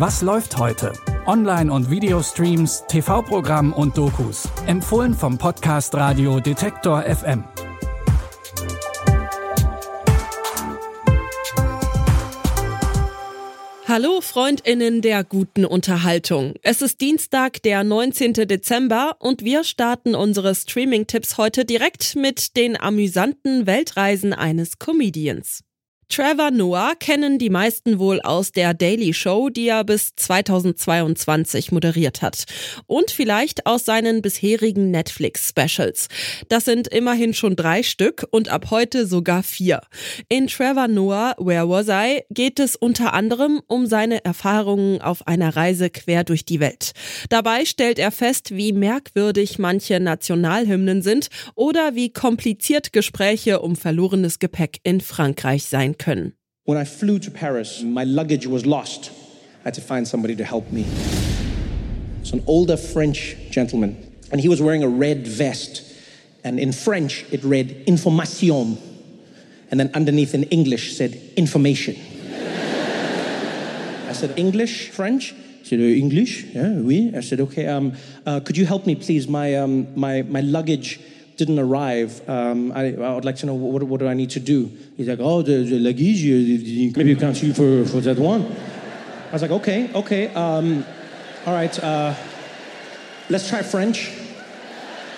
Was läuft heute? Online- und Videostreams, TV-Programm und Dokus. Empfohlen vom Podcast Radio Detektor FM. Hallo Freundinnen der guten Unterhaltung. Es ist Dienstag, der 19. Dezember und wir starten unsere Streaming-Tipps heute direkt mit den amüsanten Weltreisen eines Comedians. Trevor Noah kennen die meisten wohl aus der Daily Show, die er bis 2022 moderiert hat. Und vielleicht aus seinen bisherigen Netflix-Specials. Das sind immerhin schon drei Stück und ab heute sogar vier. In Trevor Noah, Where Was I, geht es unter anderem um seine Erfahrungen auf einer Reise quer durch die Welt. Dabei stellt er fest, wie merkwürdig manche Nationalhymnen sind oder wie kompliziert Gespräche um verlorenes Gepäck in Frankreich sein können. When I flew to Paris, my luggage was lost. I had to find somebody to help me. It's an older French gentleman, and he was wearing a red vest. And in French, it read information. And then underneath in English said information. I said, English, French? He said, "Uh, English? Yeah, oui. I said, okay, um, uh, could you help me, please? My, um, my, my luggage didn't arrive. Um, I, I would like to know what, what do I need to do? He's like, oh, the, the luggage, uh, maybe you can't you for, for that one. I was like, okay, okay, um, all right, uh, let's try French.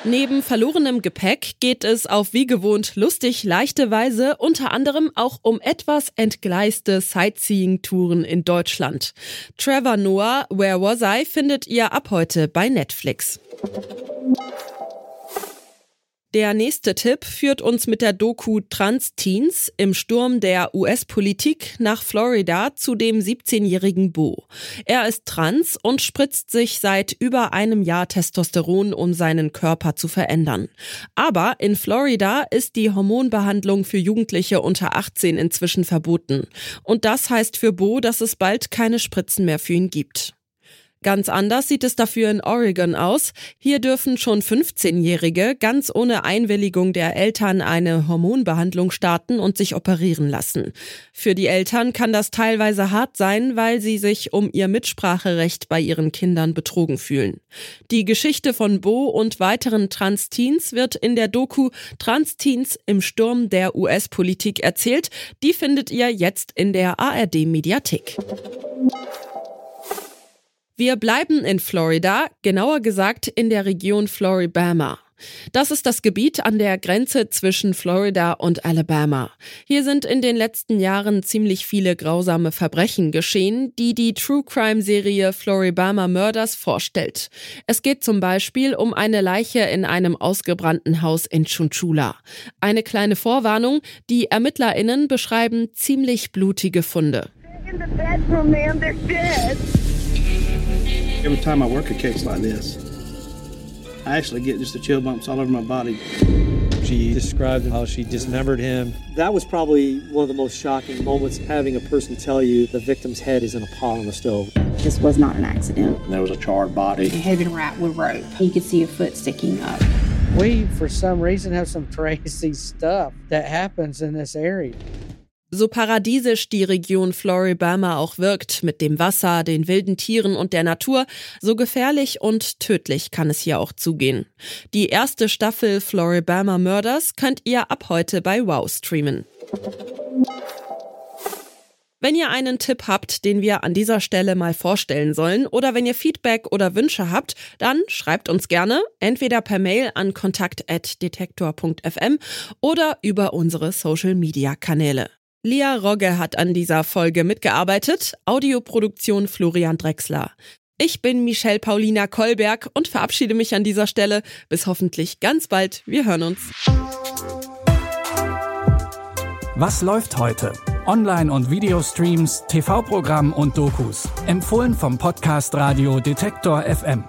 Neben verlorenem Gepäck geht es auf wie gewohnt lustig leichte Weise unter anderem auch um etwas entgleiste Sightseeing-Touren in Deutschland. Trevor Noah, Where Was I findet ihr ab heute bei Netflix. Der nächste Tipp führt uns mit der Doku Trans-Teens im Sturm der US-Politik nach Florida zu dem 17-jährigen Bo. Er ist trans und spritzt sich seit über einem Jahr Testosteron, um seinen Körper zu verändern. Aber in Florida ist die Hormonbehandlung für Jugendliche unter 18 inzwischen verboten. Und das heißt für Bo, dass es bald keine Spritzen mehr für ihn gibt. Ganz anders sieht es dafür in Oregon aus. Hier dürfen schon 15-Jährige ganz ohne Einwilligung der Eltern eine Hormonbehandlung starten und sich operieren lassen. Für die Eltern kann das teilweise hart sein, weil sie sich um ihr Mitspracherecht bei ihren Kindern betrogen fühlen. Die Geschichte von Bo und weiteren Trans-Teens wird in der Doku Trans-Teens im Sturm der US-Politik erzählt. Die findet ihr jetzt in der ARD-Mediathek. Wir bleiben in Florida, genauer gesagt in der Region Floribama. Das ist das Gebiet an der Grenze zwischen Florida und Alabama. Hier sind in den letzten Jahren ziemlich viele grausame Verbrechen geschehen, die die True Crime Serie Floribama Murders vorstellt. Es geht zum Beispiel um eine Leiche in einem ausgebrannten Haus in Chunchula. Eine kleine Vorwarnung, die ErmittlerInnen beschreiben ziemlich blutige Funde. Every time I work a case like this, I actually get just the chill bumps all over my body. She described how she dismembered him. That was probably one of the most shocking moments having a person tell you the victim's head is in a pot on the stove. This was not an accident. There was a charred body. It had been wrapped with rope. You could see a foot sticking up. We, for some reason, have some crazy stuff that happens in this area. So paradiesisch die Region Floribama auch wirkt, mit dem Wasser, den wilden Tieren und der Natur, so gefährlich und tödlich kann es hier auch zugehen. Die erste Staffel Floribama Murders könnt ihr ab heute bei Wow streamen. Wenn ihr einen Tipp habt, den wir an dieser Stelle mal vorstellen sollen, oder wenn ihr Feedback oder Wünsche habt, dann schreibt uns gerne entweder per Mail an kontakt.detektor.fm oder über unsere Social Media Kanäle. Lia Rogge hat an dieser Folge mitgearbeitet, Audioproduktion Florian Drexler. Ich bin Michelle Paulina Kolberg und verabschiede mich an dieser Stelle. Bis hoffentlich ganz bald. Wir hören uns. Was läuft heute? Online- und Videostreams, TV-Programm und Dokus. Empfohlen vom Podcast Radio Detektor FM.